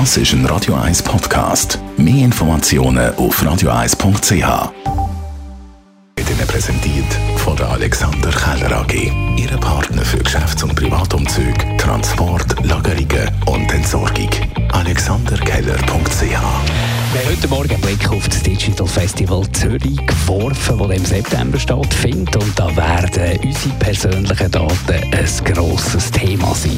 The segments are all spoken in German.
Das ist ein Radio 1 Podcast. Mehr Informationen auf radio1.ch. Wird Ihnen präsentiert von der Alexander Keller AG. Ihre Partner für Geschäfts- und Privatumzüge, Transport, Lagerungen und Entsorgung. AlexanderKeller.ch wir heute Morgen einen Blick auf das Digital Festival Zürich geworfen, das im September stattfindet. Und da werden unsere persönlichen Daten ein grosses.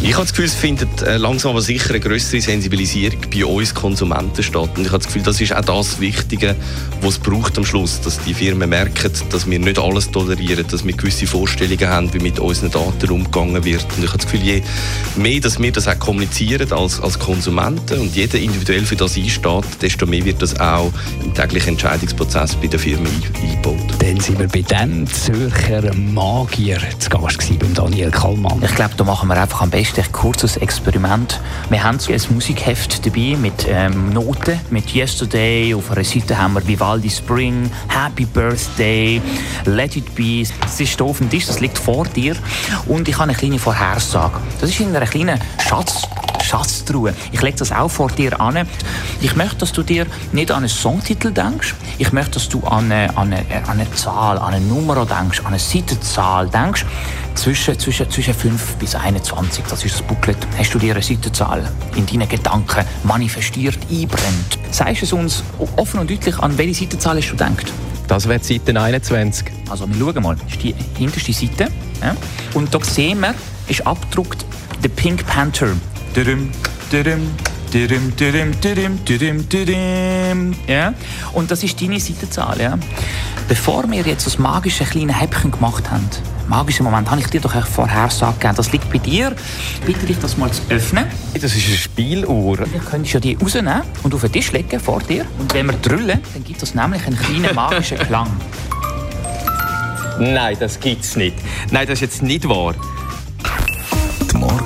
Ich habe das Gefühl, es findet äh, langsam aber sicher eine größere Sensibilisierung bei uns Konsumenten statt. Und ich habe das Gefühl, das ist auch das Wichtige, was es braucht am Schluss, dass die Firmen merken, dass wir nicht alles tolerieren, dass wir gewisse Vorstellungen haben, wie mit unseren Daten umgegangen wird. Und ich habe das Gefühl, je mehr, dass wir das auch kommunizieren als, als Konsumenten und jeder individuell für das einsteht, desto mehr wird das auch im täglichen Entscheidungsprozess bei der Firma eingebaut. Dann sind wir bei dem Zürcher Magier zu Gast gewesen, beim Daniel Kallmann. Ich glaube, da machen wir einfach am besten ein kurzes Experiment. Wir haben ein Musikheft dabei mit ähm, Noten, mit Yesterday. Auf einer Seite haben wir Vivaldi Spring, Happy Birthday, Let It Be. Das ist hier auf dem Tisch, das liegt vor dir. Und ich habe eine kleine Vorhersage. Das ist in einer kleinen Schatz Schatztruhe. Ich lege das auch vor dir an. Ich möchte, dass du dir nicht an einen Songtitel denkst. Ich möchte, dass du an eine, an eine, an eine Zahl, an eine Nummer denkst, an eine Seitenzahl denkst. Zwischen, zwischen, zwischen 5 bis 21, das ist das Booklet. Hast du dir eine Seitenzahl in deinen Gedanken manifestiert, einbrennt? Sagst es uns offen und deutlich, an welche Seitenzahl hast du gedacht? Das wäre Seite 21. Also wir schauen mal, das ist die hinterste Seite. Ja? Und da sehen wir, ist abgedruckt der Pink Panther. Ja? Und das ist deine Seitenzahl. Ja? Bevor wir jetzt das magische kleine Häppchen gemacht haben, magischen Moment, habe ich dir doch vorher gesagt, das liegt bei dir. Ich bitte dich, das mal zu öffnen. Das ist eine Spieluhr. Du könntest ja die rausnehmen und auf den Tisch legen vor dir. Und wenn wir drüllen, dann gibt es nämlich einen kleinen magischen Klang. Nein, das gibt's nicht. Nein, das ist jetzt nicht wahr.